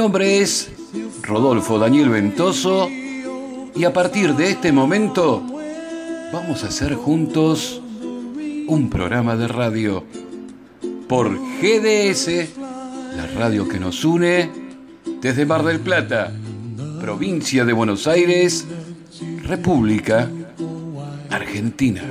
Nombre es Rodolfo Daniel Ventoso y a partir de este momento vamos a hacer juntos un programa de radio por GDS, la radio que nos une desde Mar del Plata, provincia de Buenos Aires, República Argentina.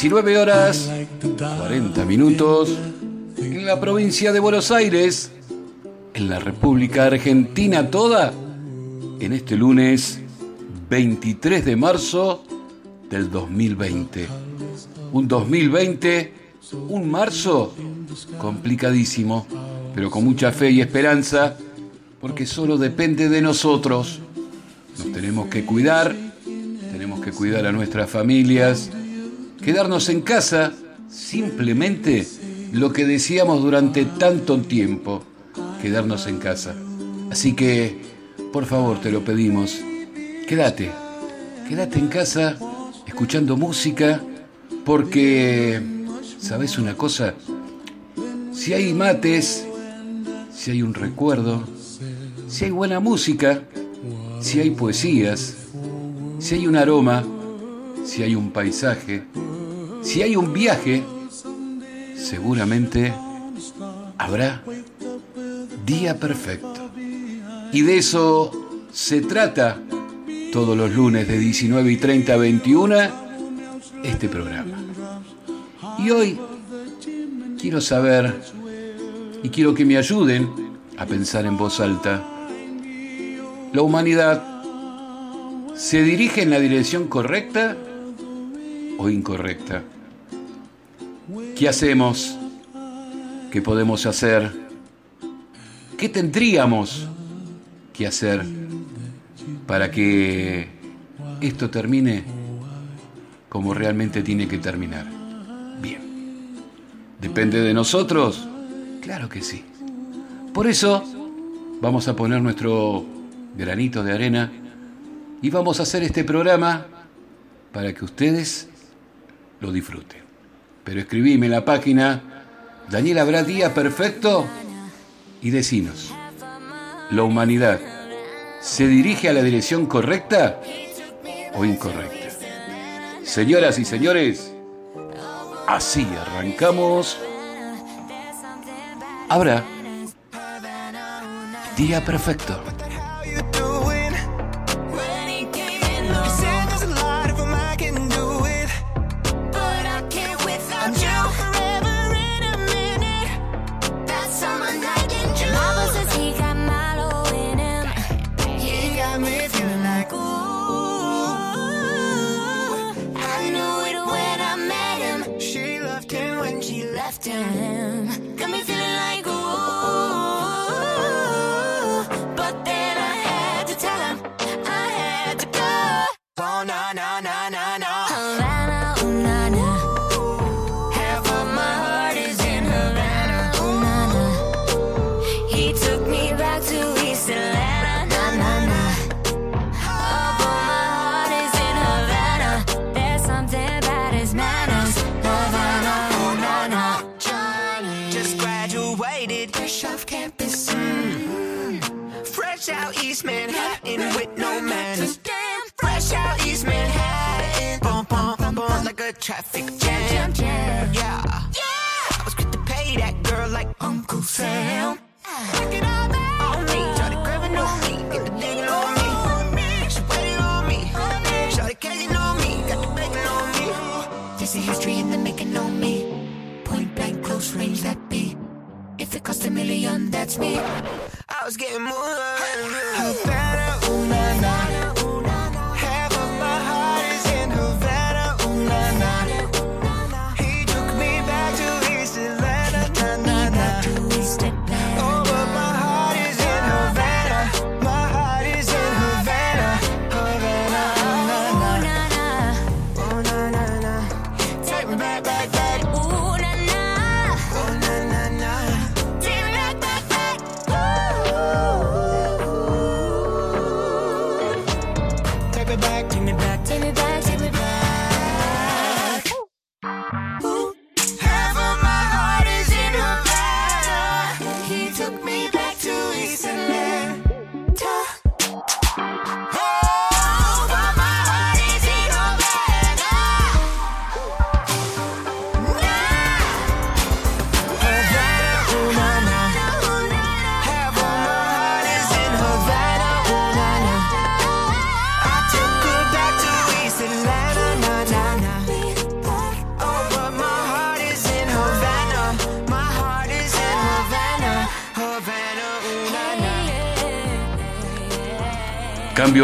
19 horas 40 minutos en la provincia de Buenos Aires, en la República Argentina toda, en este lunes 23 de marzo del 2020. Un 2020, un marzo complicadísimo pero con mucha fe y esperanza, porque solo depende de nosotros. Nos tenemos que cuidar, tenemos que cuidar a nuestras familias, quedarnos en casa, simplemente lo que decíamos durante tanto tiempo, quedarnos en casa. Así que, por favor, te lo pedimos, quédate, quédate en casa escuchando música, porque, ¿sabes una cosa? Si hay mates, si hay un recuerdo, si hay buena música, si hay poesías, si hay un aroma, si hay un paisaje, si hay un viaje, seguramente habrá día perfecto. Y de eso se trata todos los lunes de 19 y 30 a 21 este programa. Y hoy quiero saber y quiero que me ayuden a pensar en voz alta. ¿La humanidad se dirige en la dirección correcta o incorrecta. ¿Qué hacemos? ¿Qué podemos hacer? ¿Qué tendríamos que hacer para que esto termine como realmente tiene que terminar? Bien. ¿Depende de nosotros? Claro que sí. Por eso vamos a poner nuestro granito de arena y vamos a hacer este programa para que ustedes lo disfrute. Pero escribime en la página Daniel Habrá Día Perfecto y decinos, ¿la humanidad se dirige a la dirección correcta o incorrecta? Señoras y señores, así arrancamos. Habrá Día Perfecto.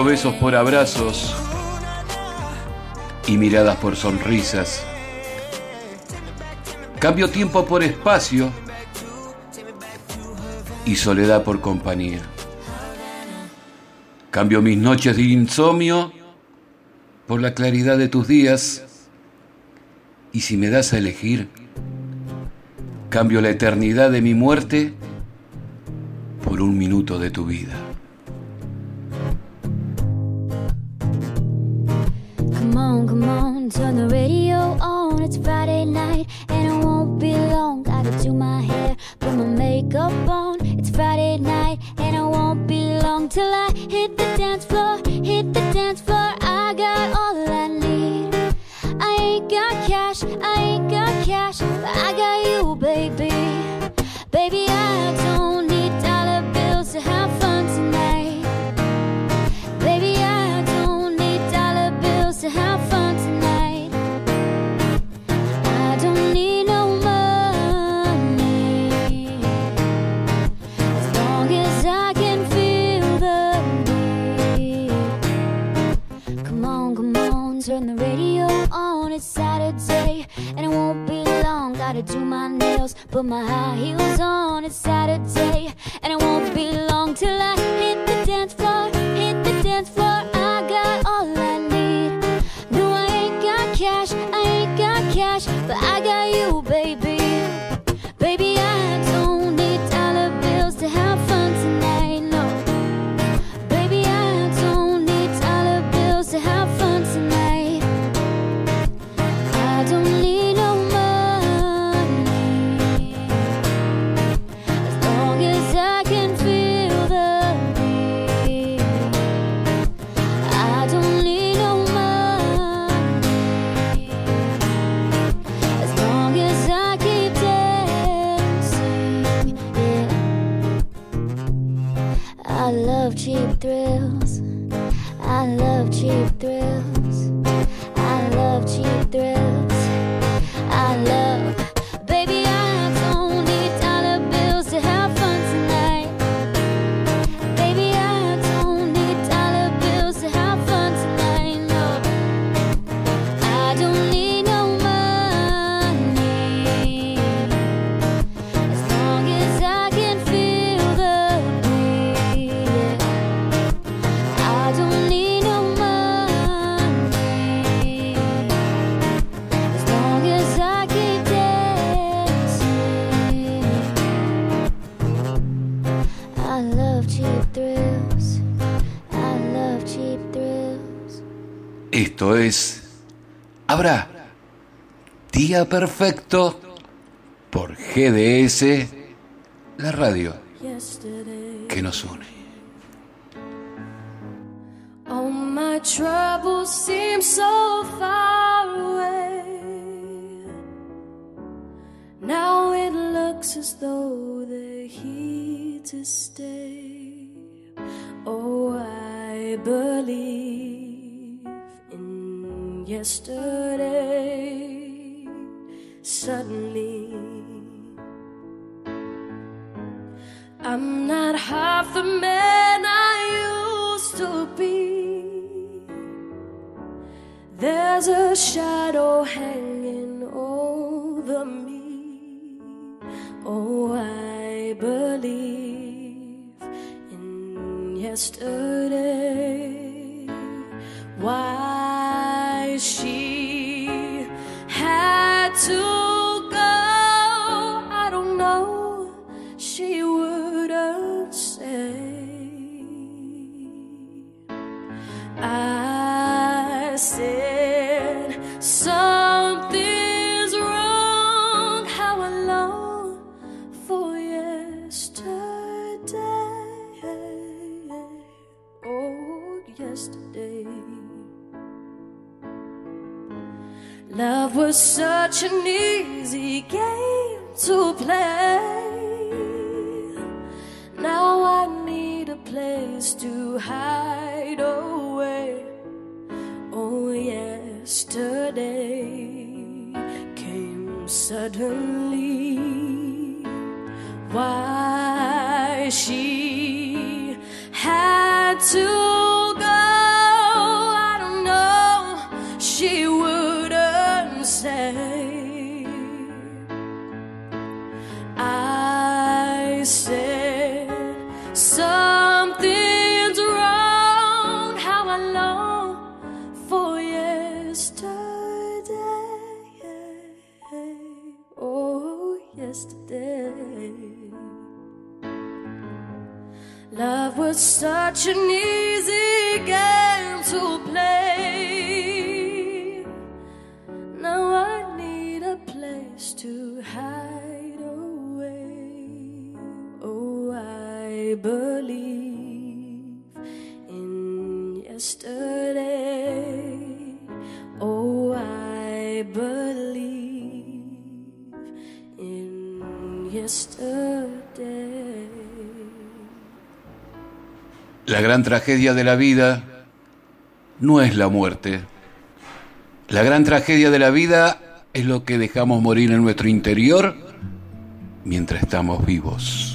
besos por abrazos y miradas por sonrisas. Cambio tiempo por espacio y soledad por compañía. Cambio mis noches de insomnio por la claridad de tus días. Y si me das a elegir, cambio la eternidad de mi muerte por un minuto de tu vida. my high heels on. día perfecto por GDS, la radio que nos une. All my troubles seem so far away. Now it looks as though they're here to stay. Oh, I believe in yesterday. suddenly. I'm not half the man I used to be. There's a shadow hanging over me. Oh, I believe in yesterday. gran tragedia de la vida no es la muerte. La gran tragedia de la vida es lo que dejamos morir en nuestro interior mientras estamos vivos.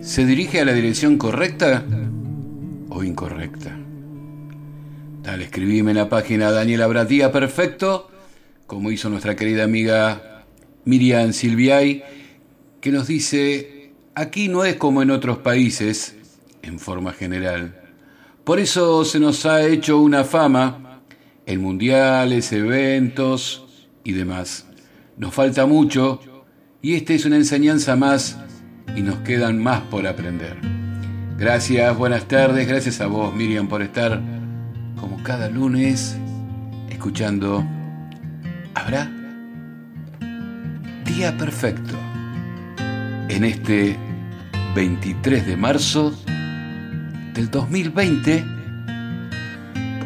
Se dirige a la dirección correcta o incorrecta? Dale, escribime en la página Daniela Bratía Perfecto, como hizo nuestra querida amiga Miriam Silviay, que nos dice, aquí no es como en otros países, en forma general. Por eso se nos ha hecho una fama en mundiales, eventos y demás. Nos falta mucho y esta es una enseñanza más y nos quedan más por aprender. Gracias, buenas tardes, gracias a vos Miriam por estar como cada lunes escuchando. ¿Habrá? Día perfecto. En este 23 de marzo del 2020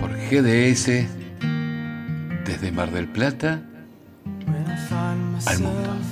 por GDS desde Mar del Plata al mundo.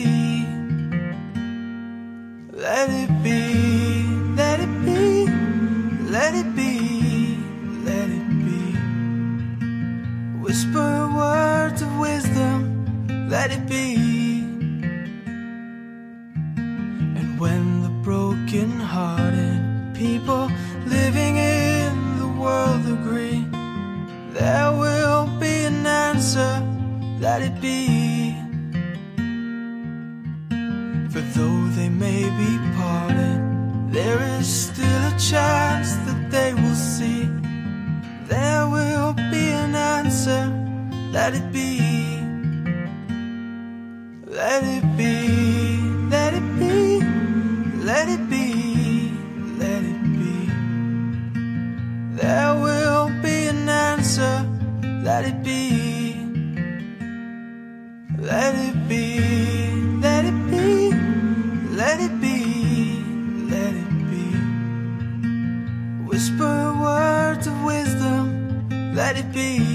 Let it be. For though they may be parted, there is still a chance that they will see. There will be an answer, let it be. Let it be, let it be, let it be, let it be. There will be an answer, let it be. Let it be, let it be, let it be, let it be. Whisper words of wisdom, let it be.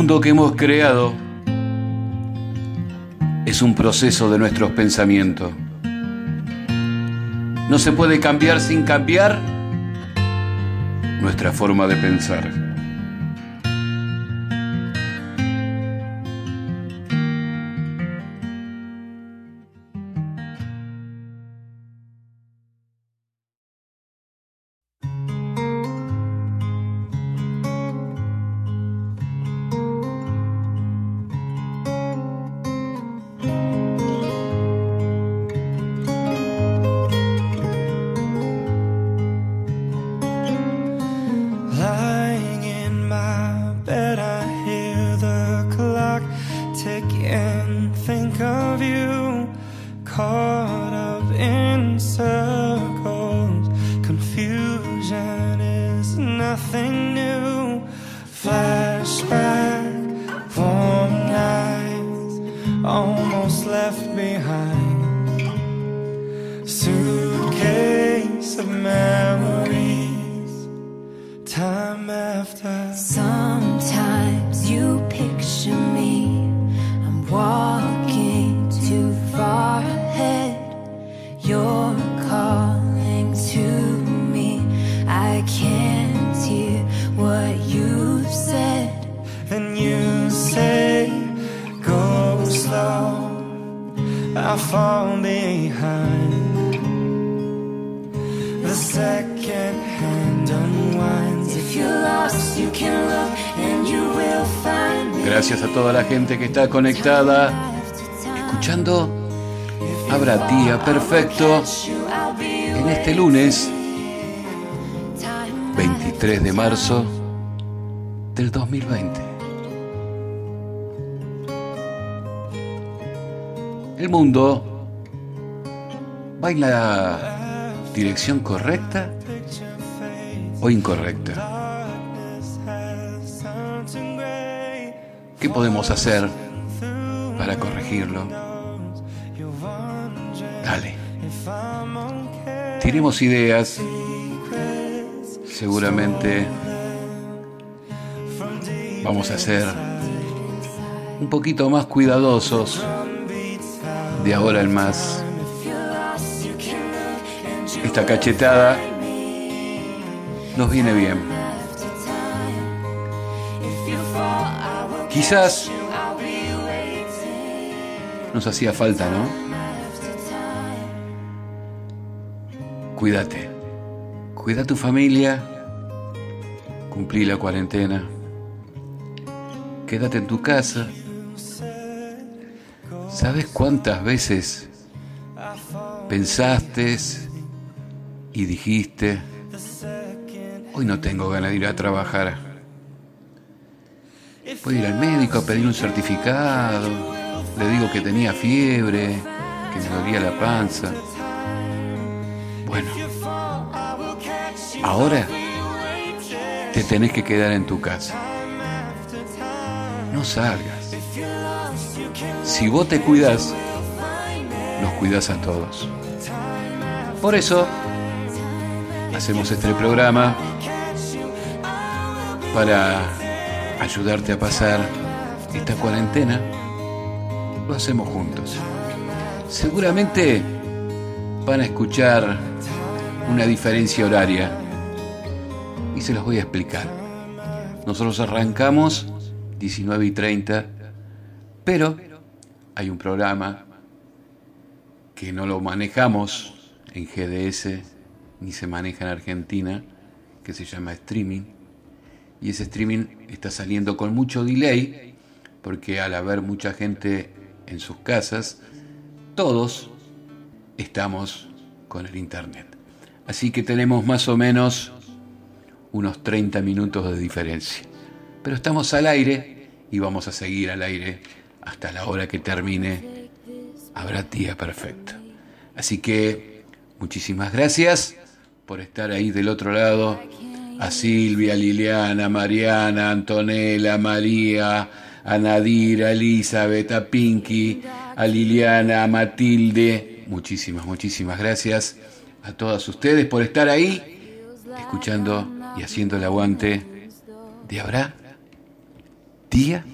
Mundo que hemos creado es un proceso de nuestros pensamientos. No se puede cambiar sin cambiar nuestra forma de pensar. Conectada, escuchando Abra Tía Perfecto en este lunes 23 de marzo del 2020. El mundo va en la dirección correcta o incorrecta. ¿Qué podemos hacer para corregirlo? Dale. Tiremos ideas. Seguramente vamos a ser un poquito más cuidadosos de ahora en más. Esta cachetada nos viene bien. Quizás nos hacía falta, ¿no? Cuídate. Cuida a tu familia. Cumplí la cuarentena. Quédate en tu casa. ¿Sabes cuántas veces pensaste y dijiste, hoy no tengo ganas de ir a trabajar? Voy a ir al médico a pedir un certificado. Le digo que tenía fiebre, que me dolía la panza. Bueno, ahora te tenés que quedar en tu casa. No salgas. Si vos te cuidas, nos cuidas a todos. Por eso, hacemos este programa para ayudarte a pasar esta cuarentena. Lo hacemos juntos. Seguramente van a escuchar una diferencia horaria y se los voy a explicar. Nosotros arrancamos 19 y 30, pero hay un programa que no lo manejamos en GDS ni se maneja en Argentina, que se llama streaming. Y ese streaming está saliendo con mucho delay, porque al haber mucha gente en sus casas, todos estamos con el Internet. Así que tenemos más o menos unos 30 minutos de diferencia. Pero estamos al aire y vamos a seguir al aire hasta la hora que termine. Habrá día perfecto. Así que muchísimas gracias por estar ahí del otro lado. A Silvia, Liliana, Mariana, Antonella, María, a Nadir, a Elizabeth, a Pinky, a Liliana, a Matilde. Muchísimas, muchísimas gracias a todas ustedes por estar ahí, escuchando y haciendo el aguante de Habrá Día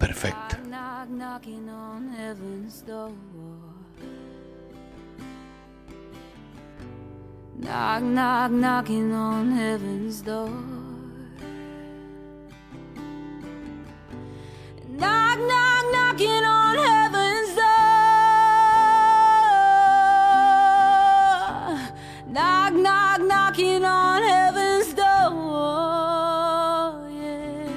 Perfecto. Knock, knock, knocking on heaven's door. Knock, knock, knocking on heaven's door. Yeah.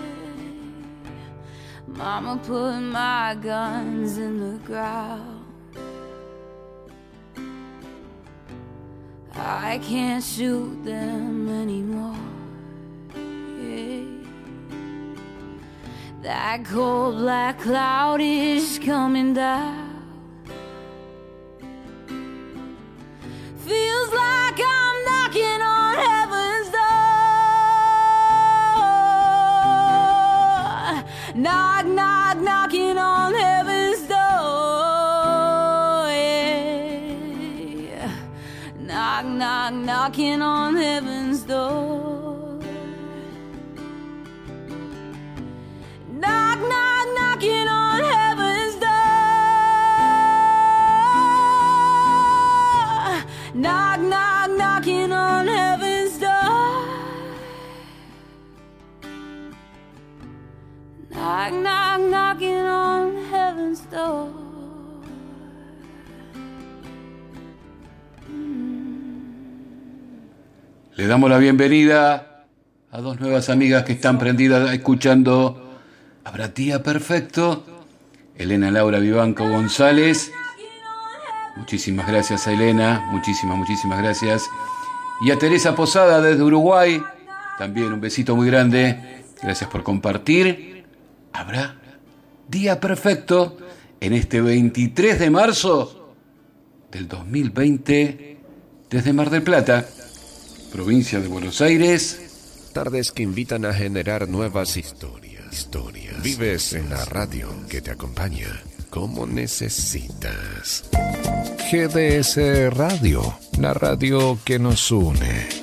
Mama put my guns in the ground. I can't shoot them anymore. Yeah. That cold black cloud is coming down. Feels like I'm knocking on heaven's door. Knock, knock, knocking on heaven's door. Yeah. Knock, knock, knocking on heaven's door. Le damos la bienvenida a dos nuevas amigas que están prendidas escuchando Habrá Día Perfecto. Elena Laura Vivanco González. Muchísimas gracias a Elena, muchísimas, muchísimas gracias. Y a Teresa Posada desde Uruguay. También un besito muy grande. Gracias por compartir. Habrá Día Perfecto en este 23 de marzo del 2020 desde Mar del Plata provincia de Buenos Aires. Tardes que invitan a generar nuevas historias. Vives en la radio que te acompaña como necesitas. GDS Radio, la radio que nos une.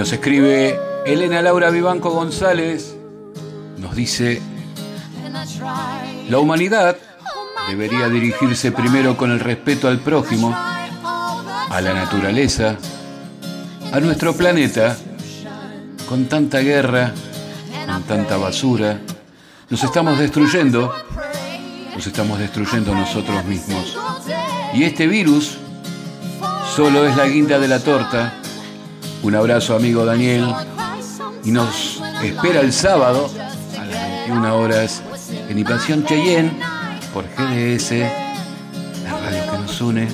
nos escribe Elena Laura Vivanco González, nos dice, la humanidad debería dirigirse primero con el respeto al prójimo, a la naturaleza, a nuestro planeta, con tanta guerra, con tanta basura, nos estamos destruyendo, nos estamos destruyendo nosotros mismos. Y este virus solo es la guinda de la torta. Un abrazo amigo Daniel y nos espera el sábado a las 21 horas en Invasión Cheyenne por GDS, la radio que nos une.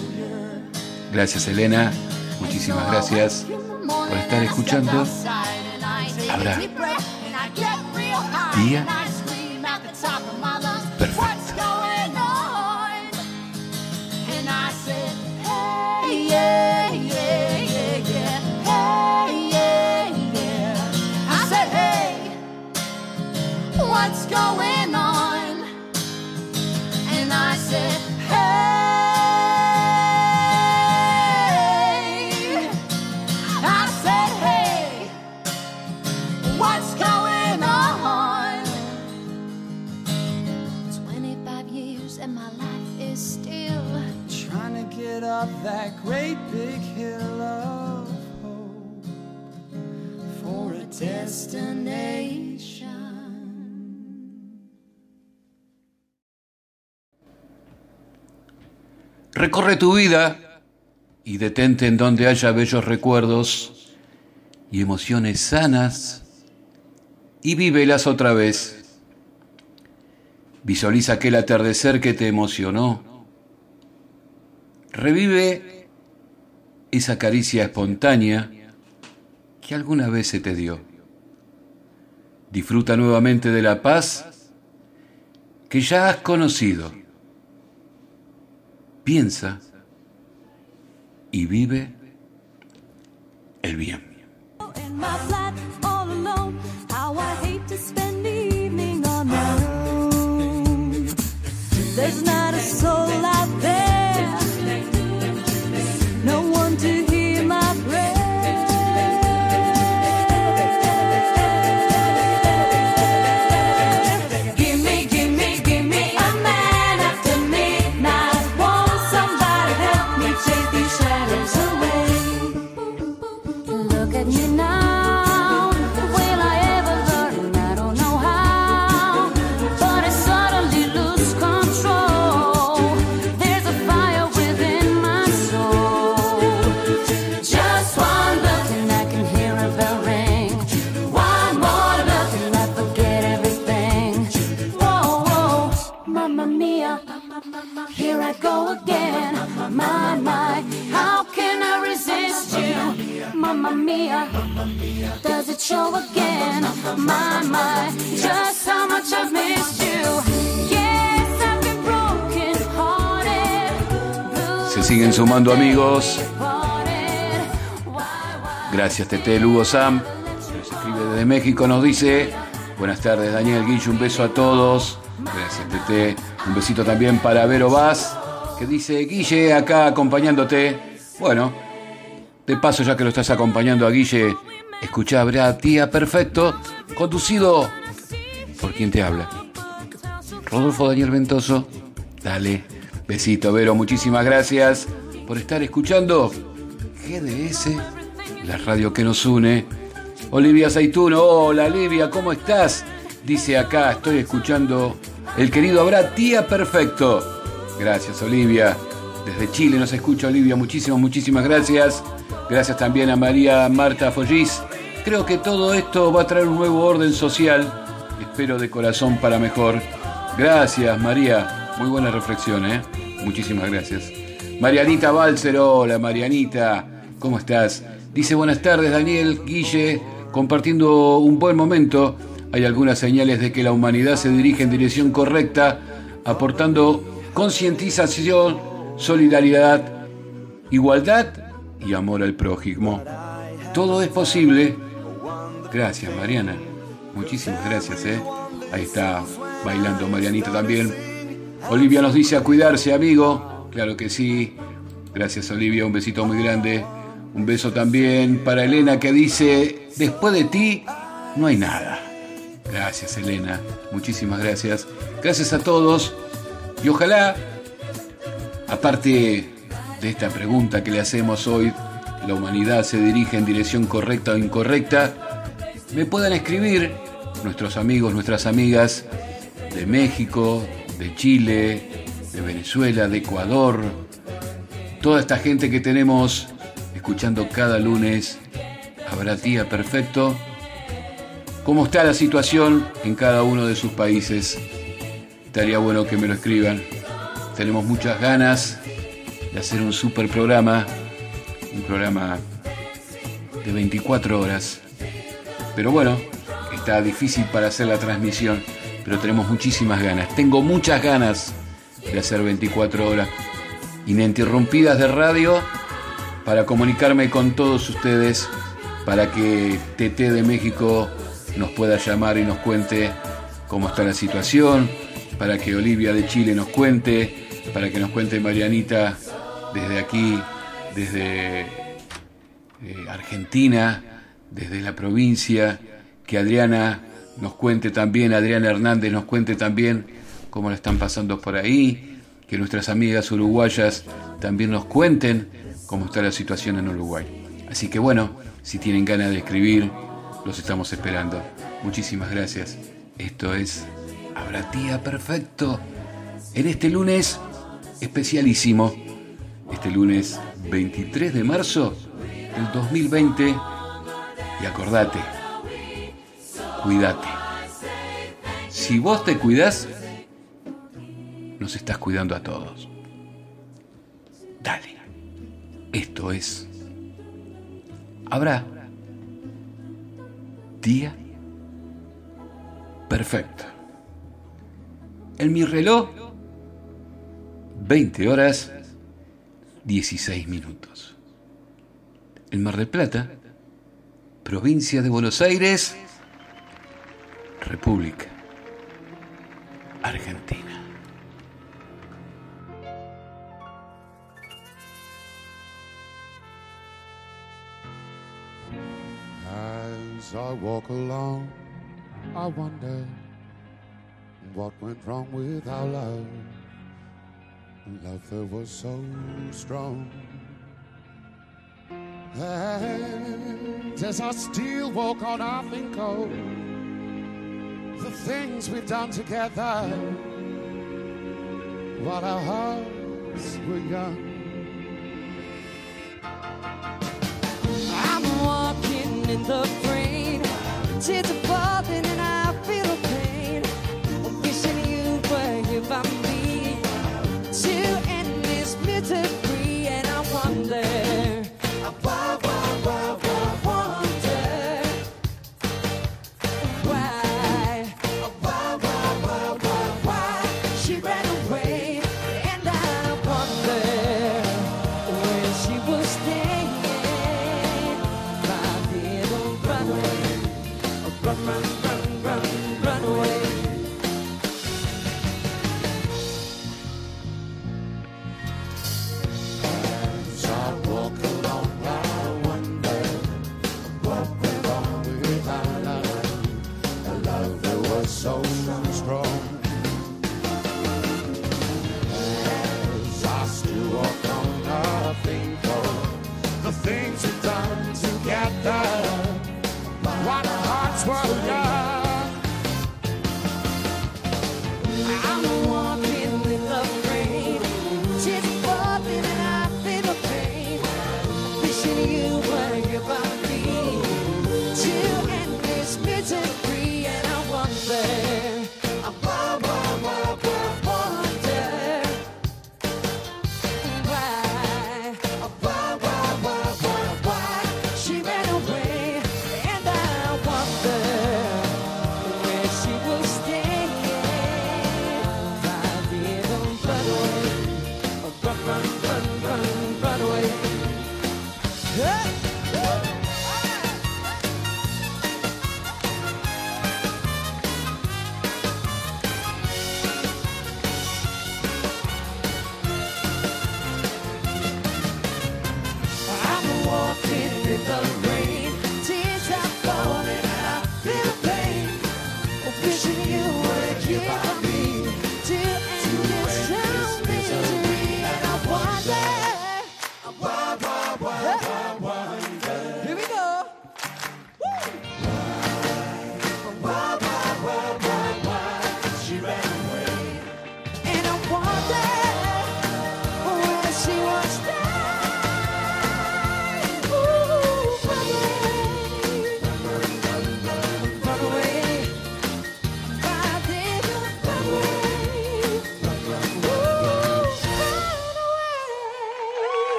Gracias Elena, muchísimas gracias por estar escuchando. Habrá día perfecto. What's going on? And I said, hey. I said, hey, what's going on? 25 years and my life is still Trying to get up that great big hill of hope for a destination. Recorre tu vida y detente en donde haya bellos recuerdos y emociones sanas y vívelas otra vez. Visualiza aquel atardecer que te emocionó. Revive esa caricia espontánea que alguna vez se te dio. Disfruta nuevamente de la paz que ya has conocido. Piensa y vive el bien. Amigos. Gracias Tete, Lugo Sam. Nos escribe desde México, nos dice. Buenas tardes Daniel Guillo, un beso a todos. Gracias Tete. Un besito también para Vero Vaz, que dice, Guille, acá acompañándote. Bueno, de paso ya que lo estás acompañando a Guille, escucha Habrá Tía Perfecto, conducido por quien te habla. Rodolfo Daniel Ventoso, dale, besito Vero, muchísimas gracias por estar escuchando GDS, la radio que nos une. Olivia Zaituno, hola Olivia, ¿cómo estás? Dice acá, estoy escuchando el querido Habrá Tía Perfecto. Gracias Olivia, desde Chile nos escucha Olivia, muchísimas, muchísimas gracias. Gracias también a María Marta Follis. Creo que todo esto va a traer un nuevo orden social. Espero de corazón para mejor. Gracias María, muy buena reflexión, ¿eh? Muchísimas gracias. Marianita Balcer, hola Marianita, ¿cómo estás? Dice buenas tardes Daniel, Guille, compartiendo un buen momento hay algunas señales de que la humanidad se dirige en dirección correcta, aportando concientización, solidaridad, igualdad y amor al prójimo. Todo es posible. Gracias, Mariana. Muchísimas gracias, ¿eh? Ahí está bailando Marianita también. Olivia nos dice a cuidarse, amigo. Claro que sí. Gracias, Olivia. Un besito muy grande. Un beso también para Elena que dice, después de ti no hay nada. Gracias, Elena. Muchísimas gracias. Gracias a todos. Y ojalá, aparte de esta pregunta que le hacemos hoy, la humanidad se dirige en dirección correcta o incorrecta, me puedan escribir nuestros amigos, nuestras amigas de México, de Chile, de Venezuela, de Ecuador, toda esta gente que tenemos escuchando cada lunes, habrá tía perfecto, cómo está la situación en cada uno de sus países. Estaría bueno que me lo escriban. Tenemos muchas ganas de hacer un super programa, un programa de 24 horas. Pero bueno, está difícil para hacer la transmisión, pero tenemos muchísimas ganas. Tengo muchas ganas de hacer 24 horas ininterrumpidas de radio para comunicarme con todos ustedes, para que TT de México nos pueda llamar y nos cuente cómo está la situación, para que Olivia de Chile nos cuente, para que nos cuente Marianita desde aquí, desde eh, Argentina, desde la provincia, que Adriana nos cuente también, Adriana Hernández nos cuente también cómo la están pasando por ahí, que nuestras amigas uruguayas también nos cuenten cómo está la situación en Uruguay. Así que bueno, si tienen ganas de escribir, los estamos esperando. Muchísimas gracias. Esto es Habrá Tía Perfecto. En este lunes especialísimo, este lunes 23 de marzo del 2020. Y acordate, cuídate. Si vos te cuidás, nos estás cuidando a todos. Dale. Esto es. Habrá. Día. Perfecto. En mi reloj, 20 horas, 16 minutos. En Mar del Plata, provincia de Buenos Aires, República Argentina. I walk along, I wonder what went wrong with our love. Love that was so strong. And as I still walk on, I think of the things we've done together. While our hearts were young. I'm walking in the rain. Tears are falling and I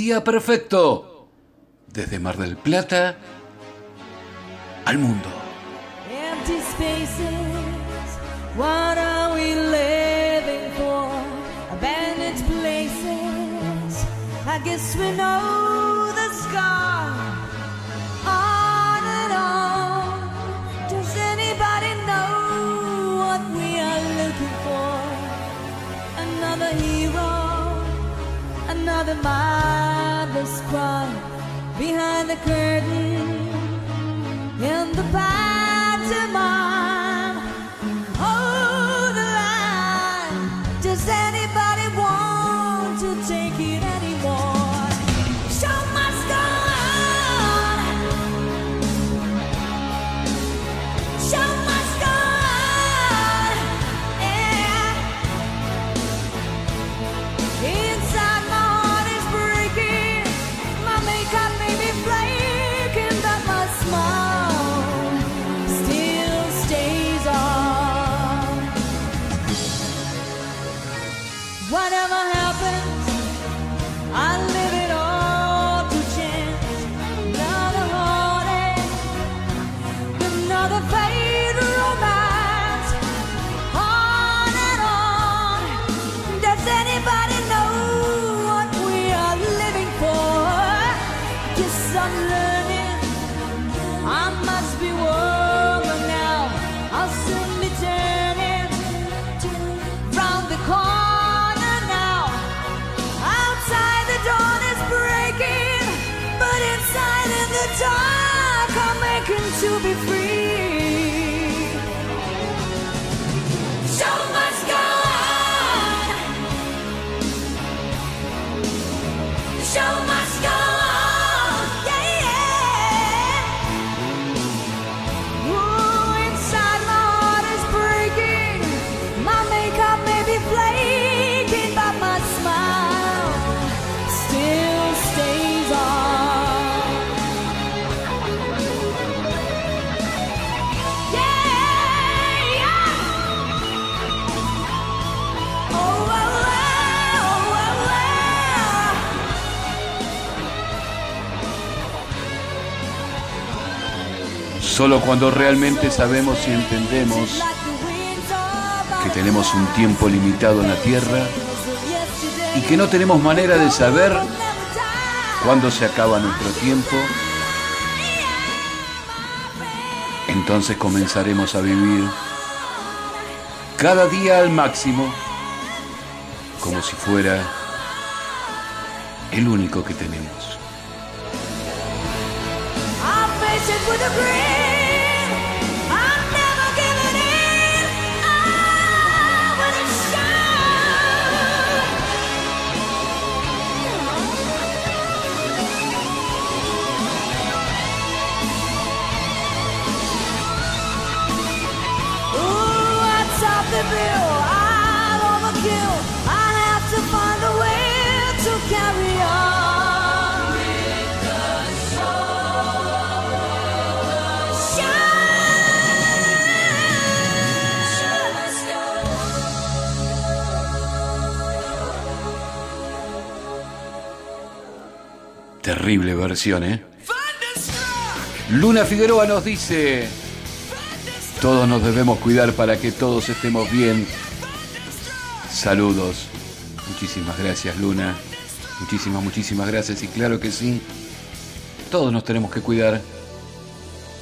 día perfecto. Desde Mar del Plata al mundo. Solo cuando realmente sabemos y entendemos que tenemos un tiempo limitado en la Tierra y que no tenemos manera de saber cuándo se acaba nuestro tiempo, entonces comenzaremos a vivir cada día al máximo como si fuera el único que tenemos. ¿eh? Luna Figueroa nos dice, todos nos debemos cuidar para que todos estemos bien. Saludos. Muchísimas gracias, Luna. Muchísimas, muchísimas gracias. Y claro que sí, todos nos tenemos que cuidar.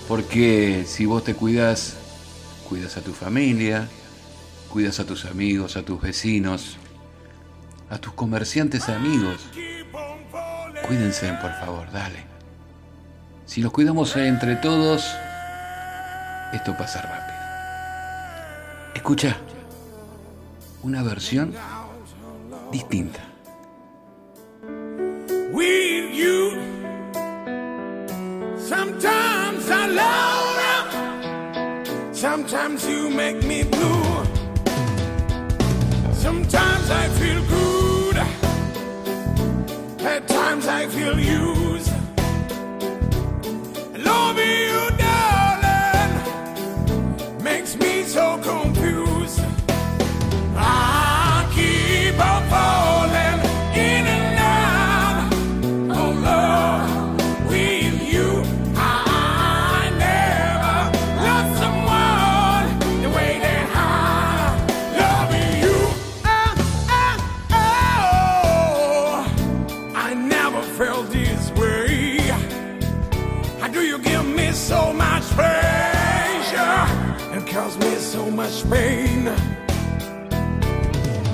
Porque si vos te cuidas, cuidas a tu familia, cuidas a tus amigos, a tus vecinos, a tus comerciantes amigos Cuídense, por favor, dale. Si los cuidamos entre todos, esto pasa rápido. Escucha, una versión distinta. with you. Sometimes I love. Sometimes you make me blue. Sometimes I feel good. At times I feel used. Loving you, darling,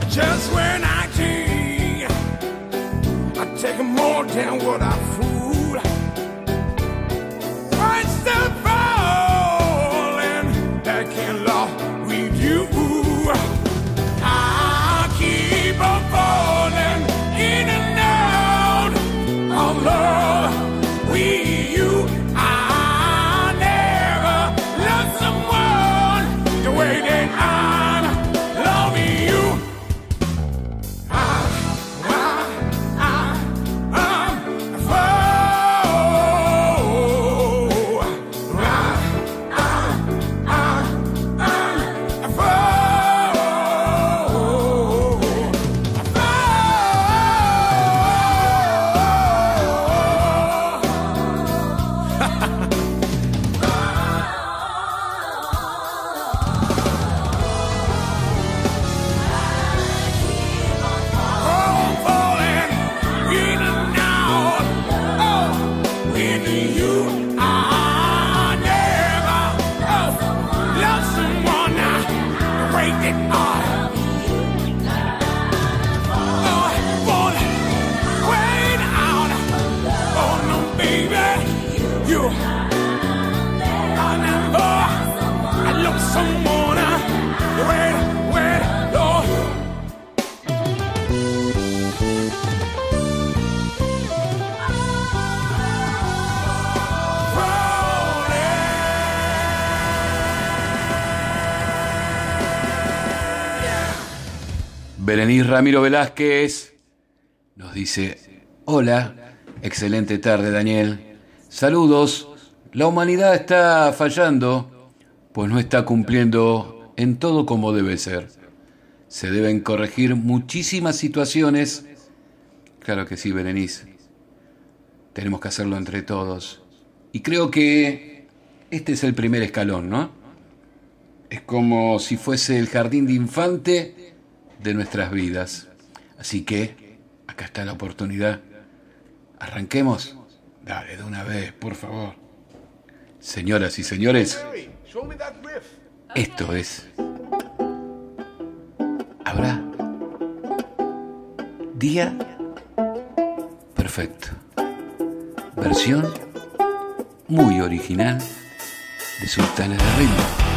Just when I take, I take more than what I fool. Berenice Ramiro Velázquez nos dice, hola, excelente tarde Daniel, saludos, la humanidad está fallando, pues no está cumpliendo en todo como debe ser. Se deben corregir muchísimas situaciones. Claro que sí, Berenice. Tenemos que hacerlo entre todos. Y creo que este es el primer escalón, ¿no? Es como si fuese el jardín de infante de nuestras vidas. Así que, acá está la oportunidad. Arranquemos. Dale, de una vez, por favor. Señoras y señores, esto es... ¿Habrá? Día perfecto. Versión muy original de Sultana de Ritmo.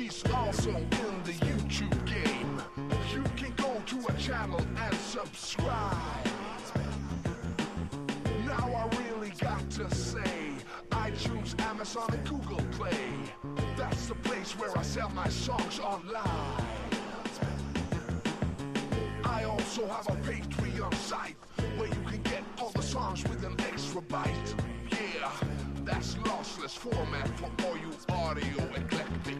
She's also in the YouTube game. You can go to her channel and subscribe. Now I really got to say, I choose Amazon, and Google Play. That's the place where I sell my songs online. I also have a Patreon site where you can get all the songs with an extra bite. Yeah, that's lossless format for all you audio eclectic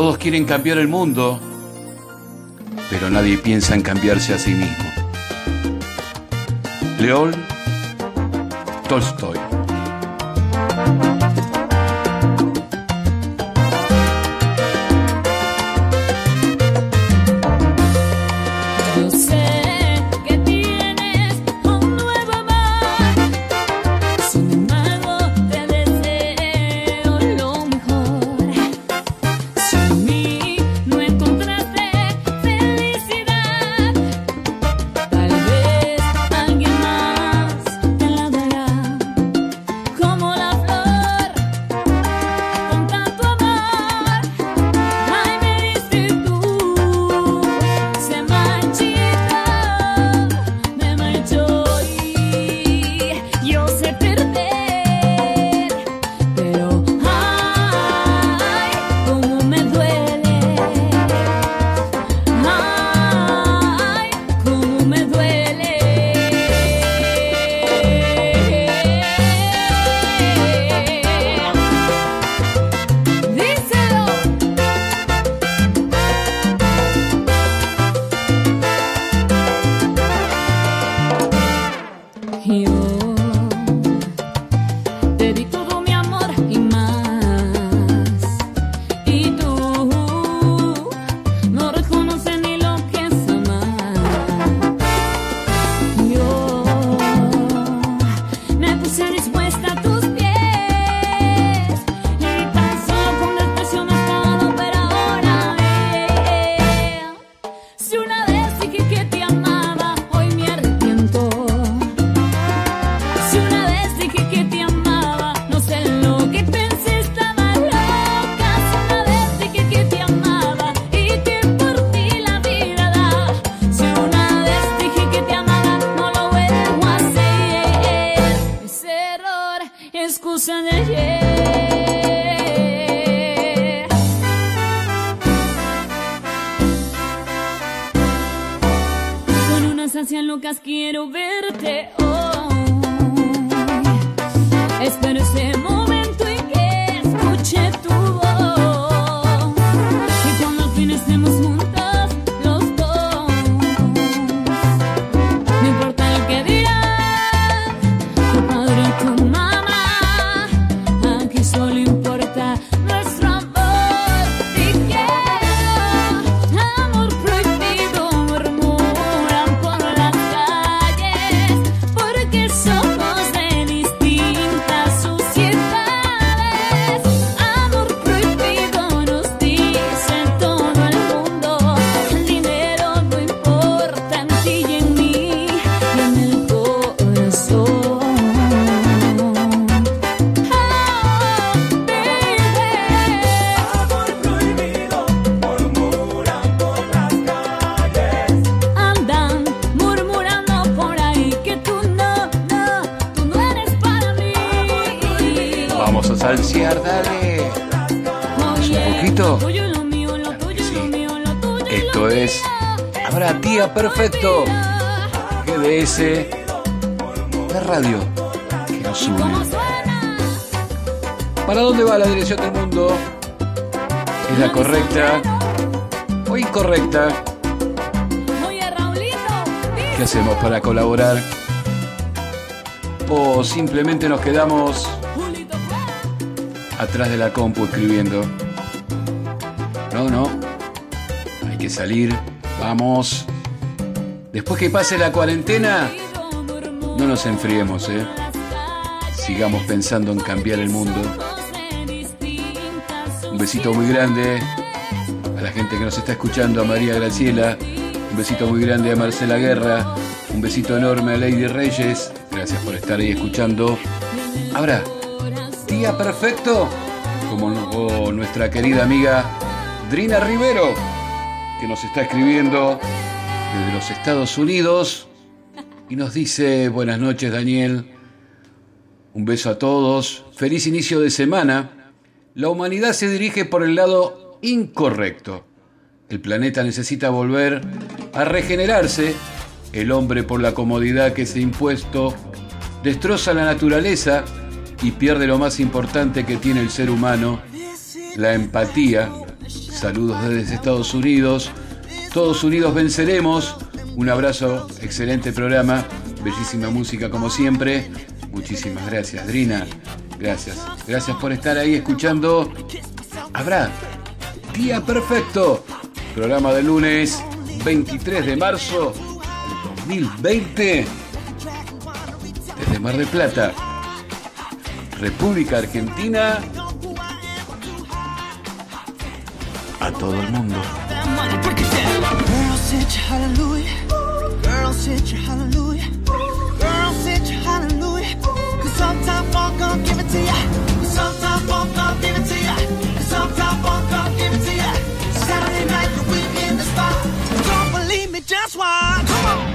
Todos quieren cambiar el mundo, pero nadie piensa en cambiarse a sí mismo. León Tolstoy. Quedamos atrás de la compu escribiendo? No, no. Hay que salir. Vamos. Después que pase la cuarentena, no nos enfriemos, ¿eh? Sigamos pensando en cambiar el mundo. Un besito muy grande a la gente que nos está escuchando, a María Graciela. Un besito muy grande a Marcela Guerra. Un besito enorme a Lady Reyes. Gracias por estar ahí escuchando. Ahora, día perfecto, como nuestra querida amiga Drina Rivero, que nos está escribiendo desde los Estados Unidos y nos dice, buenas noches Daniel, un beso a todos, feliz inicio de semana. La humanidad se dirige por el lado incorrecto. El planeta necesita volver a regenerarse. El hombre por la comodidad que se ha impuesto destroza la naturaleza y pierde lo más importante que tiene el ser humano, la empatía. Saludos desde Estados Unidos. Todos unidos venceremos. Un abrazo, excelente programa, bellísima música como siempre. Muchísimas gracias, Drina. Gracias. Gracias por estar ahí escuchando. Habrá Día Perfecto. Programa de lunes 23 de marzo del 2020. Desde Mar del Plata. República Argentina. A todo el mundo. Saturday night. Don't believe me, just watch. Come on.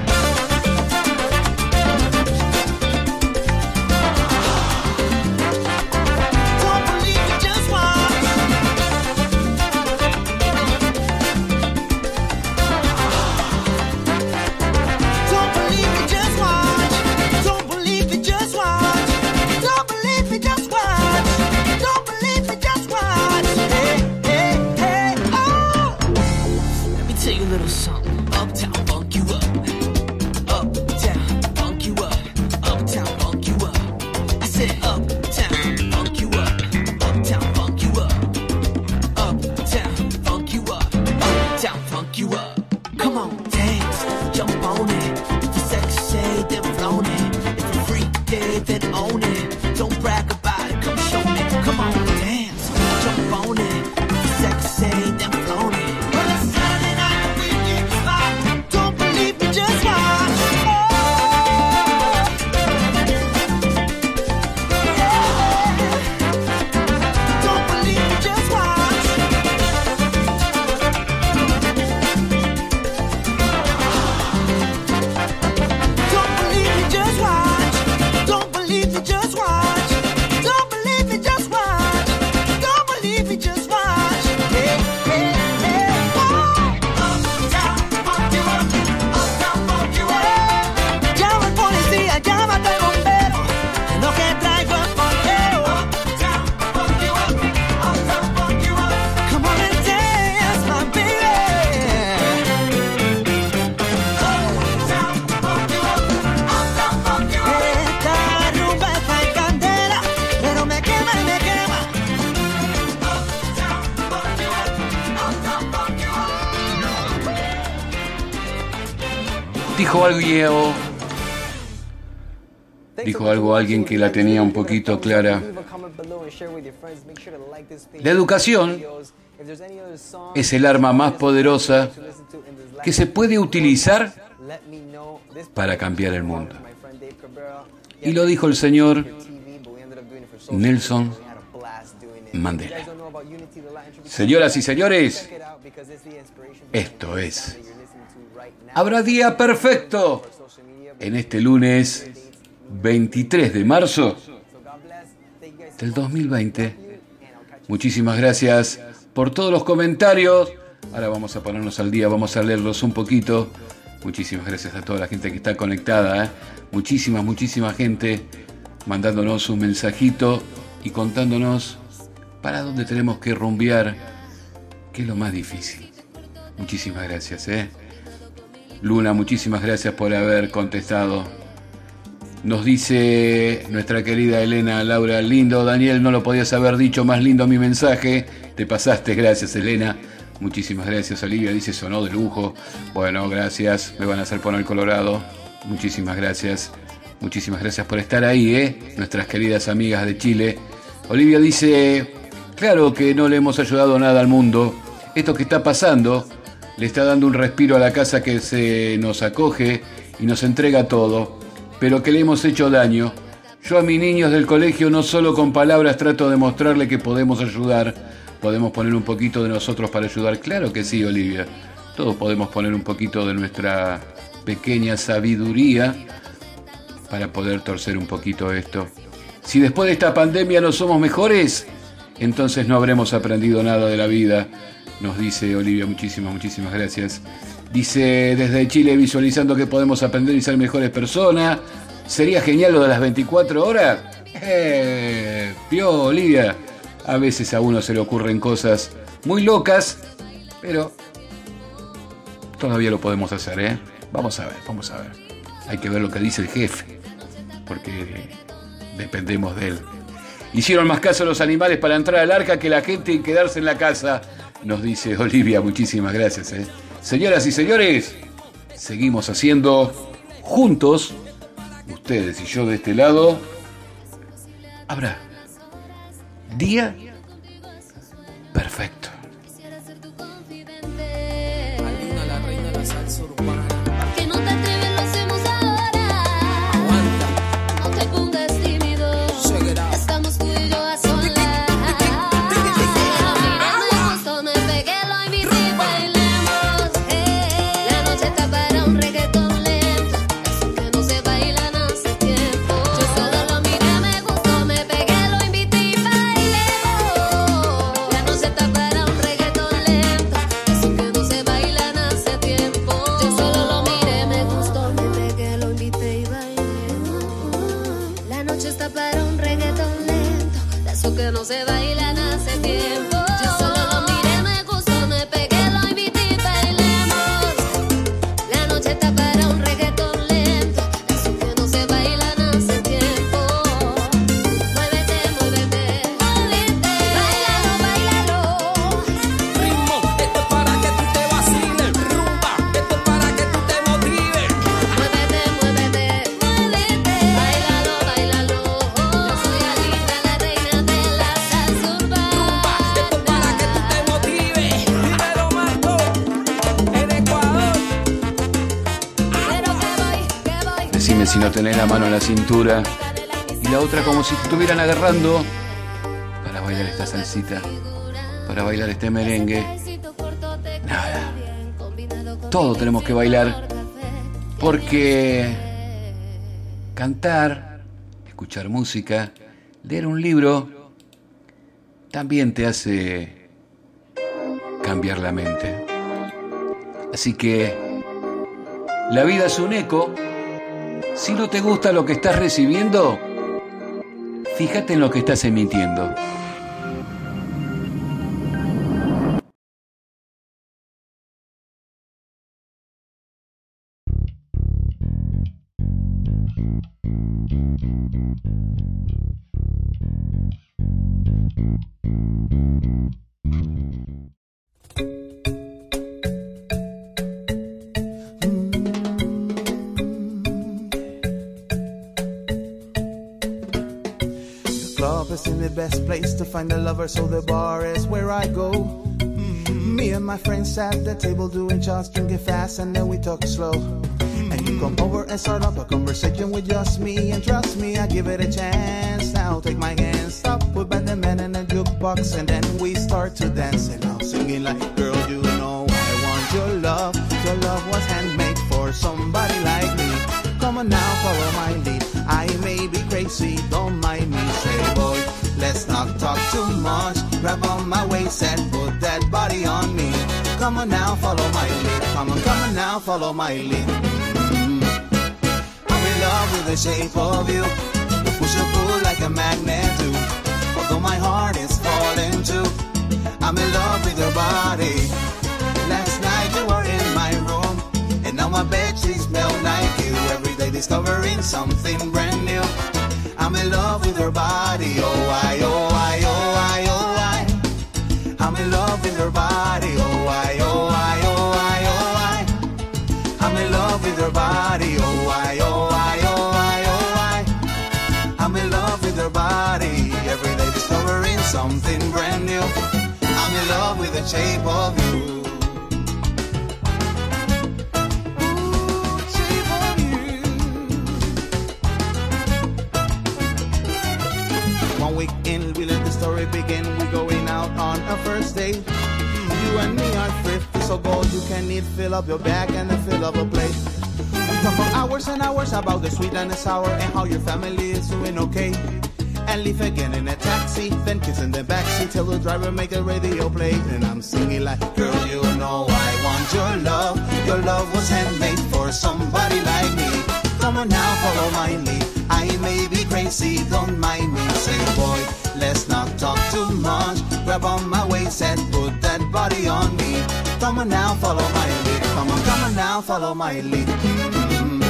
Dijo algo, dijo algo alguien que la tenía un poquito clara. La educación es el arma más poderosa que se puede utilizar para cambiar el mundo. Y lo dijo el señor Nelson Mandela. Señoras y señores, esto es Habrá día perfecto en este lunes 23 de marzo del 2020. Muchísimas gracias por todos los comentarios. Ahora vamos a ponernos al día, vamos a leerlos un poquito. Muchísimas gracias a toda la gente que está conectada. ¿eh? Muchísima, muchísima gente mandándonos un mensajito y contándonos para dónde tenemos que rumbear, que es lo más difícil. Muchísimas gracias. ¿eh? Luna, muchísimas gracias por haber contestado. Nos dice nuestra querida Elena Laura, lindo, Daniel, no lo podías haber dicho más lindo mi mensaje. Te pasaste, gracias Elena. Muchísimas gracias Olivia, dice sonó de lujo. Bueno, gracias, me van a hacer poner colorado. Muchísimas gracias. Muchísimas gracias por estar ahí, ¿eh? Nuestras queridas amigas de Chile. Olivia dice, claro que no le hemos ayudado nada al mundo. Esto que está pasando le está dando un respiro a la casa que se nos acoge y nos entrega todo, pero que le hemos hecho daño. Yo a mis niños del colegio no solo con palabras trato de mostrarle que podemos ayudar, podemos poner un poquito de nosotros para ayudar. Claro que sí, Olivia. Todos podemos poner un poquito de nuestra pequeña sabiduría para poder torcer un poquito esto. Si después de esta pandemia no somos mejores, entonces no habremos aprendido nada de la vida, nos dice Olivia. Muchísimas, muchísimas gracias. Dice desde Chile visualizando que podemos aprender y ser mejores personas. ¿Sería genial lo de las 24 horas? Eh, Olivia. A veces a uno se le ocurren cosas muy locas, pero todavía lo podemos hacer, ¿eh? Vamos a ver, vamos a ver. Hay que ver lo que dice el jefe, porque dependemos de él. Hicieron más caso a los animales para entrar al arca que la gente y quedarse en la casa, nos dice Olivia. Muchísimas gracias. ¿eh? Señoras y señores, seguimos haciendo juntos, ustedes y yo de este lado, habrá día perfecto. Cintura y la otra como si estuvieran agarrando para bailar esta salsita, para bailar este merengue. Nada. Todo tenemos que bailar porque cantar, escuchar música, leer un libro también te hace cambiar la mente. Así que la vida es un eco. Si no te gusta lo que estás recibiendo, fíjate en lo que estás emitiendo. Find a lover, so the bar is where I go. Mm, me and my friends at the table doing shots, drinking fast, and then we talk slow. And you come over and start up a conversation with just me, and trust me, I give it a chance. Now take my hand, stop, put back the man in a jukebox, and then we start to dance. And I'm singing like, girl, you know I want your love. Your love was handmade for somebody like me. Come on now, follow my not talk too much. Grab on my waist and put that body on me. Come on now, follow my lead. Come on, come on now, follow my lead. Mm. I'm in love with the shape of you. You push and pull like a magnet do. Although my heart is falling too. I'm in love with your body. Last night you were in my room. And now my bed sheets smell like you. Every day discovering something brand new. I'm in love with your body. Oh, I, oh, I, oh, I, oh, I. I'm in love with your body. Oh, I, oh, I, oh, I, oh, I. I'm in love with your body. Oh, I, oh, I, oh, I, oh, I. I'm in love with your body. Every day discovering something brand new. I'm in love with the shape of you. First date. You and me are thrifty, so go you can eat, fill up your bag and then fill up a plate. We talk for hours and hours about the sweet and the sour and how your family is doing okay. And leave again in a taxi, then kiss in the backseat till the driver make a radio play. And I'm singing like, girl, you know I want your love. Your love was handmade for somebody like me. Come on now, follow my lead. I may be crazy, don't mind me. Say, boy, let's not talk too much. Grab on my waist and put that body on me. Come on now, follow my lead. Come on, come on now, follow my lead. Mm.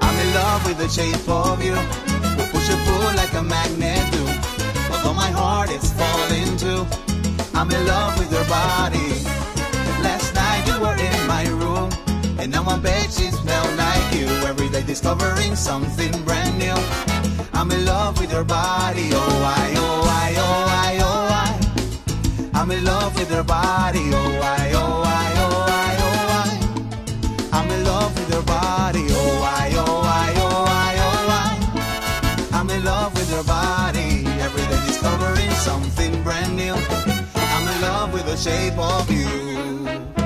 I'm in love with the shape of you. We push and pull like a magnet do. Although my heart is falling too. I'm in love with your body. Last night you were in my room. And now my bed sheets smell like you. Every day discovering something brand new. I'm in love with your body. Oh, I, oh, I, oh, I, oh. I'm in love with your body. Oh, I, oh, I, oh, I, oh, I. I'm in love with your body. Oh, I, oh, I, oh, I, oh, I. I'm in love with your body. Every day discovering something brand new. I'm in love with the shape of you.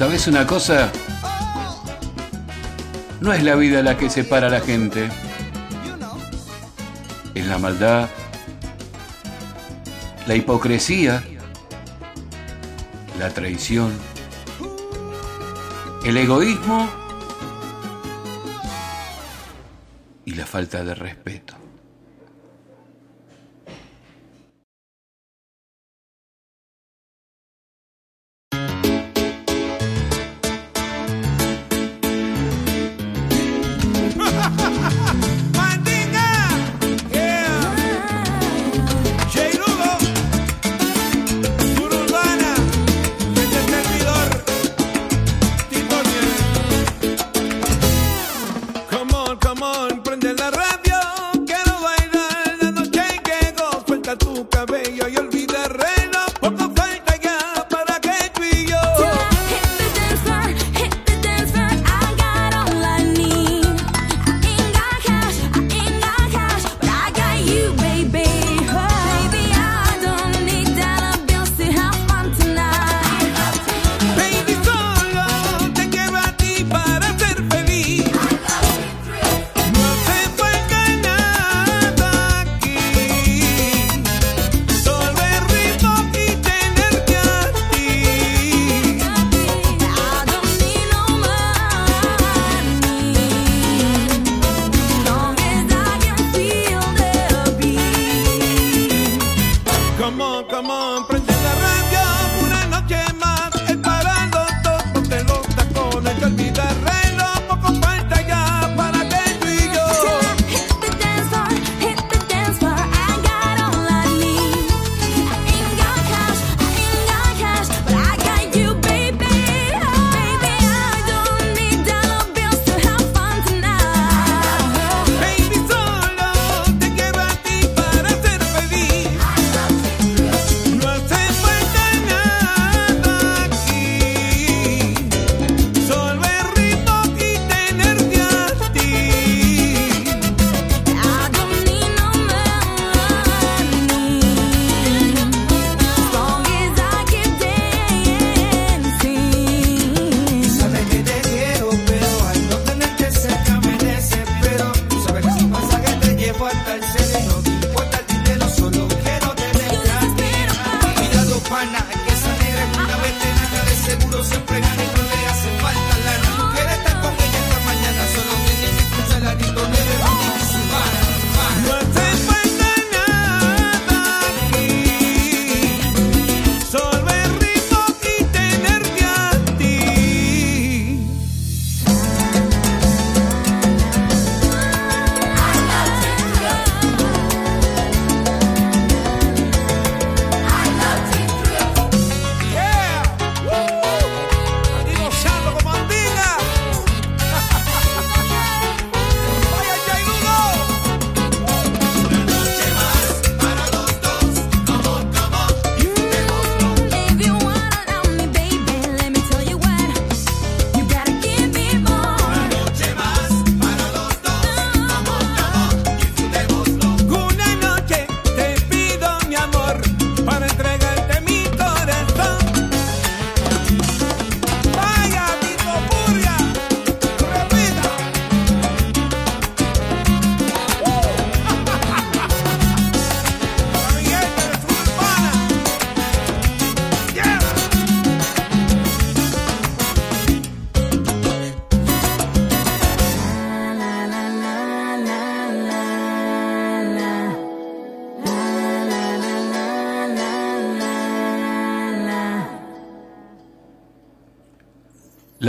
¿Sabes una cosa? No es la vida la que separa a la gente. Es la maldad, la hipocresía, la traición, el egoísmo y la falta de respeto.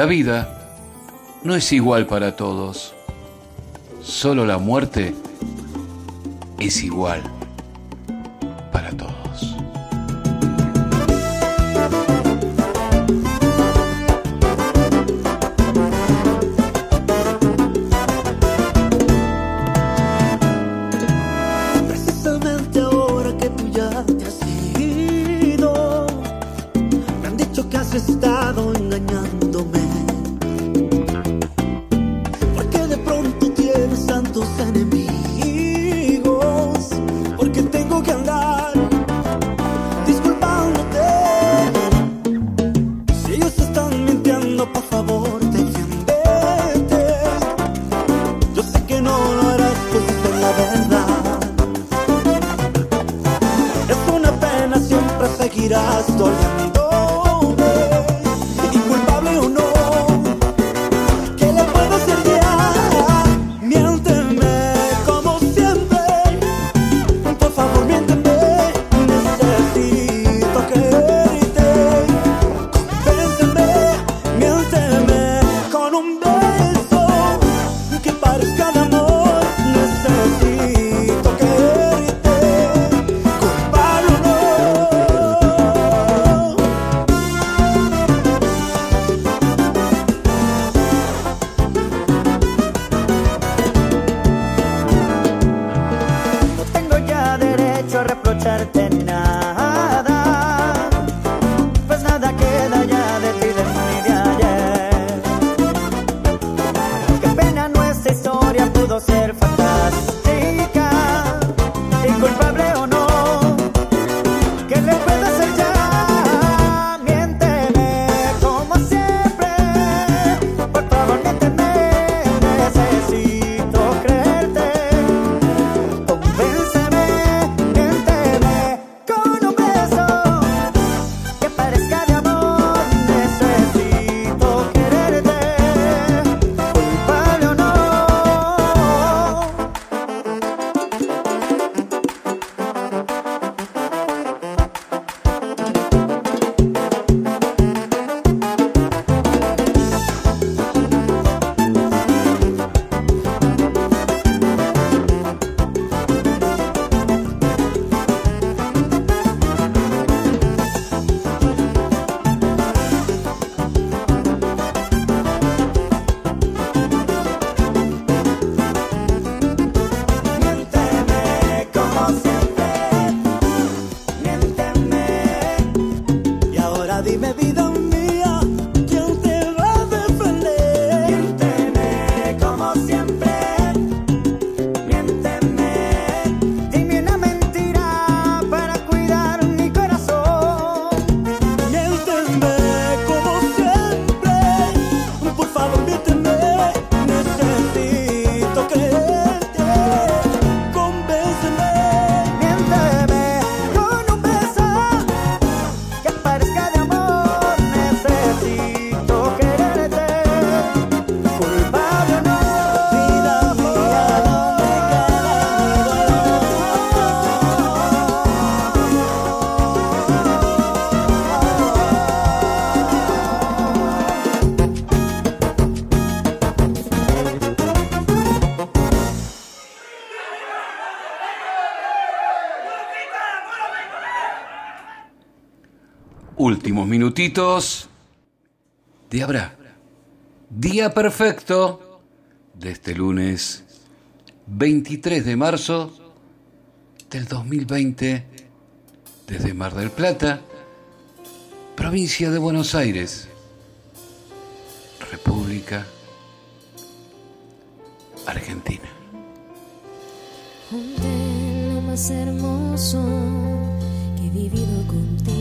La vida no es igual para todos. Solo la muerte es igual. últimos minutitos de Abra. Día perfecto de este lunes 23 de marzo del 2020 desde Mar del Plata, provincia de Buenos Aires, República Argentina. Un más hermoso que he vivido contigo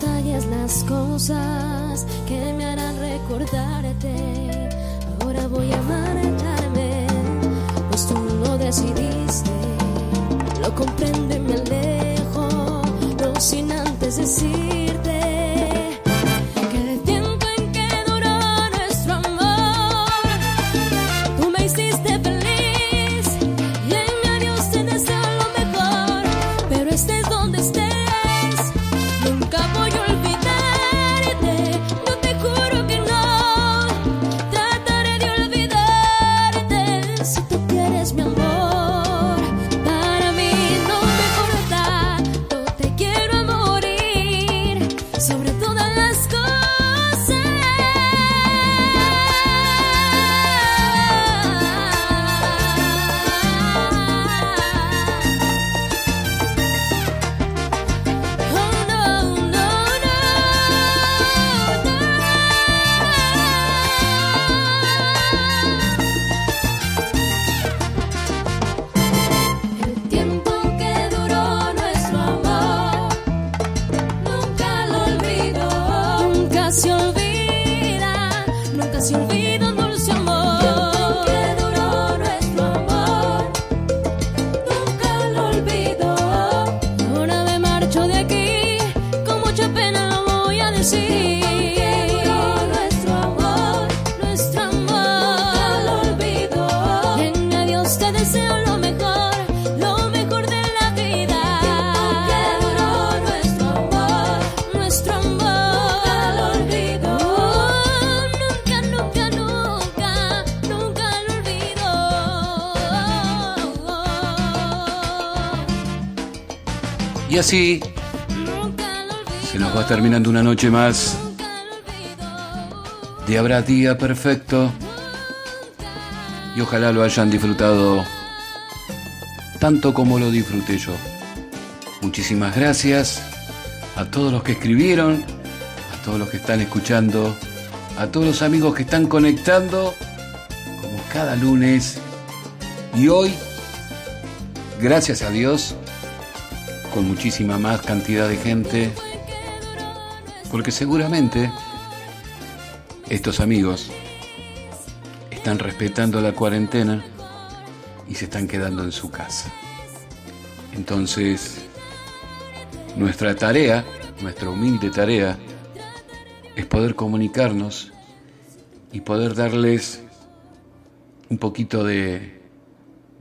detalles, las cosas que me harán recordarte. Ahora voy a marcharme, pues tú lo decidiste. Lo comprendo y me alejo, así se nos va terminando una noche más de Habrá Día Perfecto. Y ojalá lo hayan disfrutado tanto como lo disfruté yo. Muchísimas gracias a todos los que escribieron, a todos los que están escuchando, a todos los amigos que están conectando, como cada lunes. Y hoy, gracias a Dios, con muchísima más cantidad de gente, porque seguramente estos amigos están respetando la cuarentena y se están quedando en su casa. Entonces, nuestra tarea, nuestra humilde tarea, es poder comunicarnos y poder darles un poquito de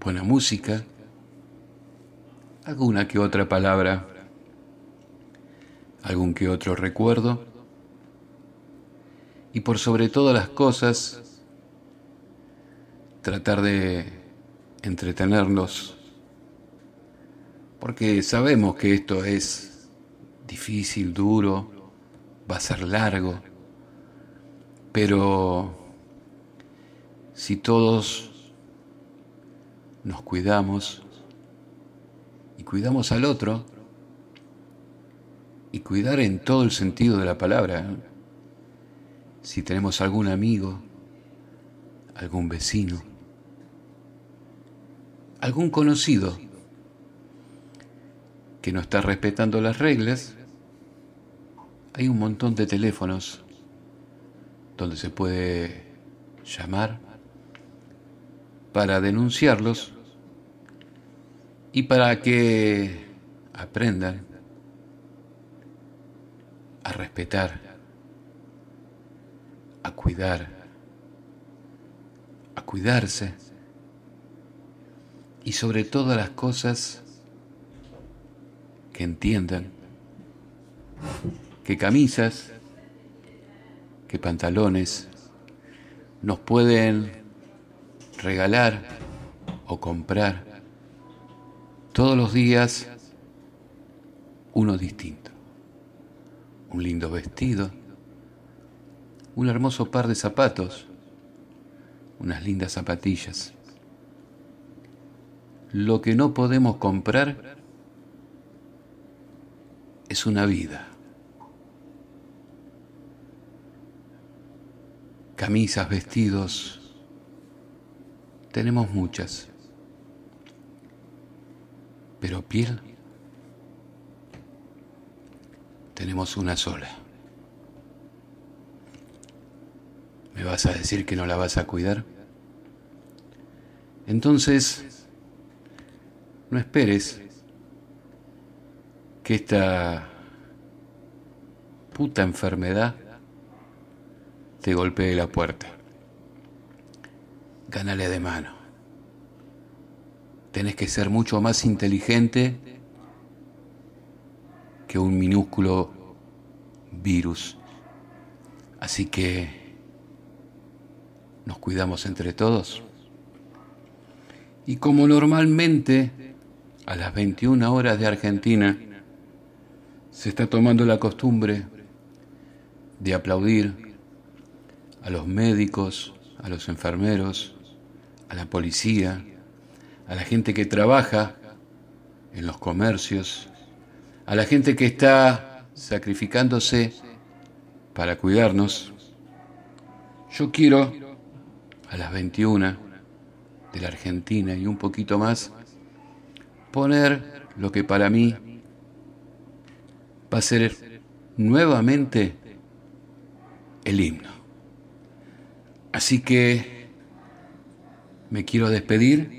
buena música, alguna que otra palabra, algún que otro recuerdo. Y por sobre todas las cosas tratar de entretenernos porque sabemos que esto es difícil, duro, va a ser largo, pero si todos nos cuidamos cuidamos al otro, y cuidar en todo el sentido de la palabra, ¿eh? si tenemos algún amigo, algún vecino, algún conocido que no está respetando las reglas, hay un montón de teléfonos donde se puede llamar para denunciarlos y para que aprendan a respetar, a cuidar, a cuidarse y sobre todas las cosas que entiendan que camisas, que pantalones nos pueden regalar o comprar todos los días uno distinto. Un lindo vestido, un hermoso par de zapatos, unas lindas zapatillas. Lo que no podemos comprar es una vida. Camisas, vestidos, tenemos muchas. Pero piel, tenemos una sola. ¿Me vas a decir que no la vas a cuidar? Entonces, no esperes que esta puta enfermedad te golpee la puerta. Gánale de mano. Tenés que ser mucho más inteligente que un minúsculo virus. Así que nos cuidamos entre todos. Y como normalmente a las 21 horas de Argentina se está tomando la costumbre de aplaudir a los médicos, a los enfermeros, a la policía, a la gente que trabaja en los comercios, a la gente que está sacrificándose para cuidarnos. Yo quiero a las 21 de la Argentina y un poquito más poner lo que para mí va a ser nuevamente el himno. Así que me quiero despedir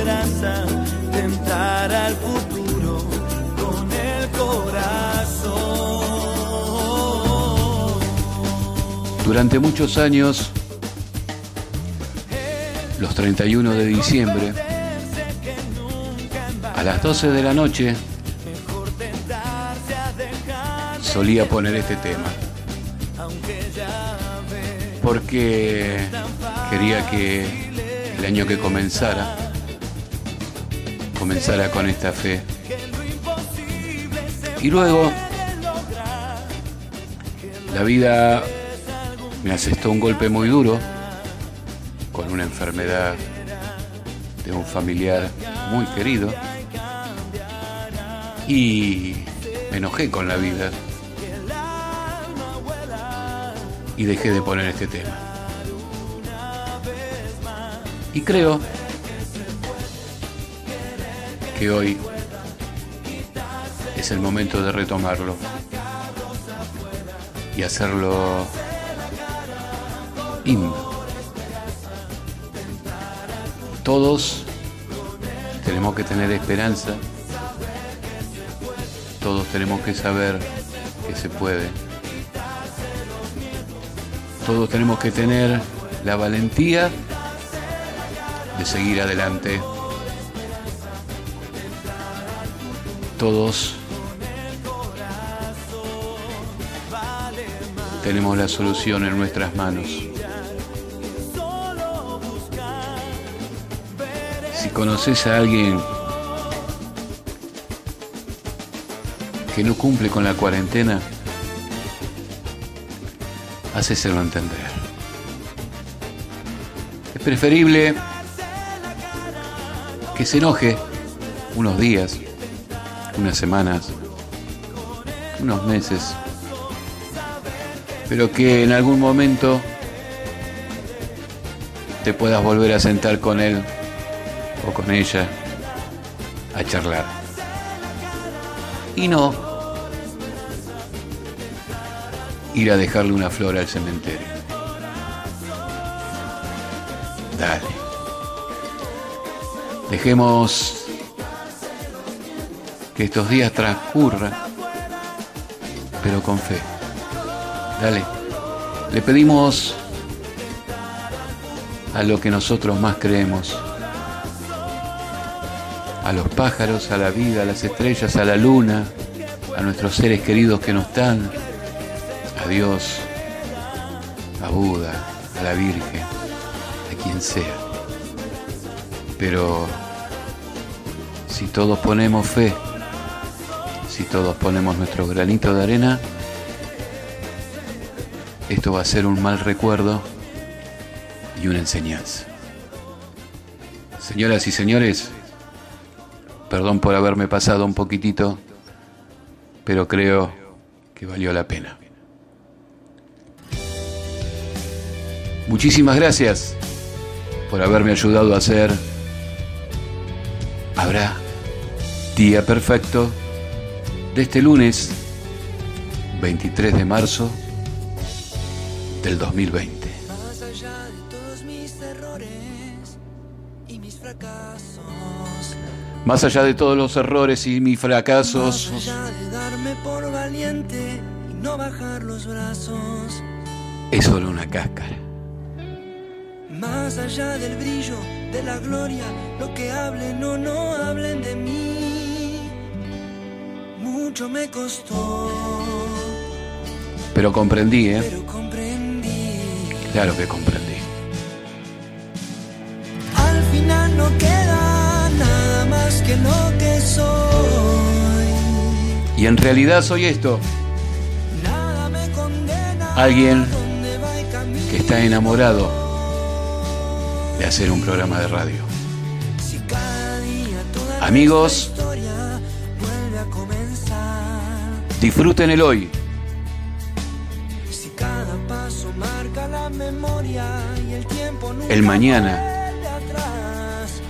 esperanza, tentar al futuro con el corazón. Durante muchos años, los 31 de diciembre, a las 12 de la noche, solía poner este tema. Porque quería que el año que comenzara, comenzara con esta fe. Y luego, la vida me asestó un golpe muy duro con una enfermedad de un familiar muy querido y me enojé con la vida y dejé de poner este tema. Y creo que hoy es el momento de retomarlo y hacerlo himno. Todos tenemos que tener esperanza, todos tenemos que saber que se puede, todos tenemos que tener la valentía de seguir adelante, todos tenemos la solución en nuestras manos. Si conoces a alguien que no cumple con la cuarentena, hacéselo entender. Es preferible que se enoje unos días, unas semanas, unos meses, pero que en algún momento te puedas volver a sentar con él o con ella a charlar. Y no ir a dejarle una flor al cementerio. Dale. Dejemos que estos días transcurran pero con fe. Dale. Le pedimos a lo que nosotros más creemos. A los pájaros, a la vida, a las estrellas, a la luna, a nuestros seres queridos que no están, a Dios, a Buda, a la Virgen, a quien sea. Pero si todos ponemos fe, todos ponemos nuestro granito de arena, esto va a ser un mal recuerdo y una enseñanza. Señoras y señores, perdón por haberme pasado un poquitito, pero creo que valió la pena. Muchísimas gracias por haberme ayudado a hacer Habrá Día Perfecto de este lunes 23 de marzo del 2020. Más allá de todos mis errores y mis fracasos, Más allá de todos los errores y mis fracasos, más allá de darme por valiente y no bajar los brazos, es solo una cáscara. más allá del brillo, de la gloria, lo que hablen o no hablen de mí, mucho me costó, Pero comprendí, ¿eh? pero comprendí. Claro que comprendí. Al final no queda nada más que lo que soy. Y en realidad soy esto. Nada me condena. Alguien que está enamorado de hacer un programa de radio. Amigos, disfruten el hoy. Si cada paso marca la memoria y el tiempo nunca El mañana atrás.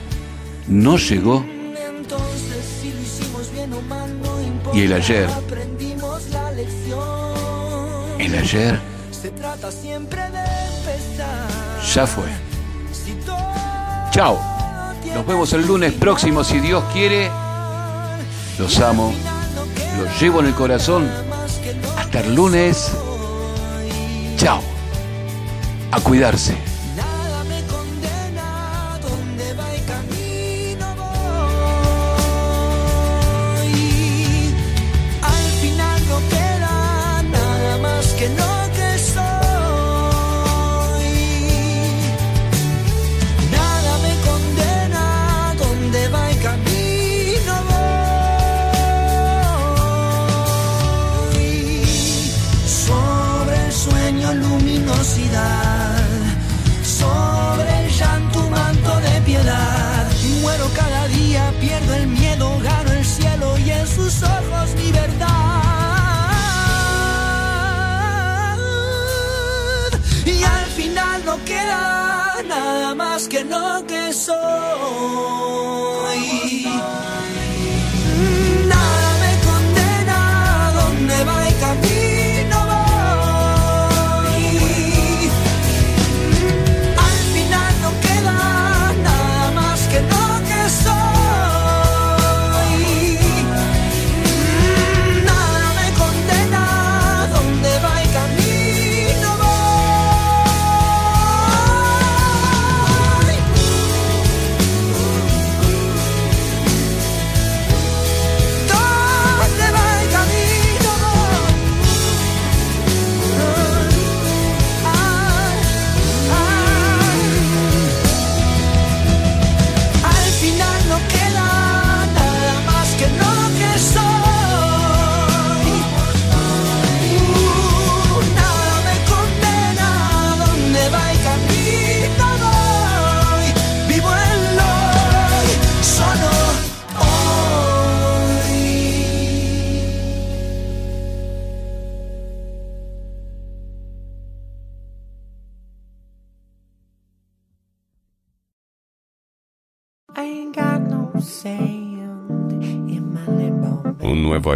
no llegó Entonces si lo hicimos bien o mal no importa. Y el ayer. aprendimos la lección. el ayer. Se trata siempre de empezar. Ya fue. Si Chao. Nos vemos el lunes próximo si Dios quiere. Los amo. Los llevo en el corazón. Hasta el lunes. Chao. A cuidarse.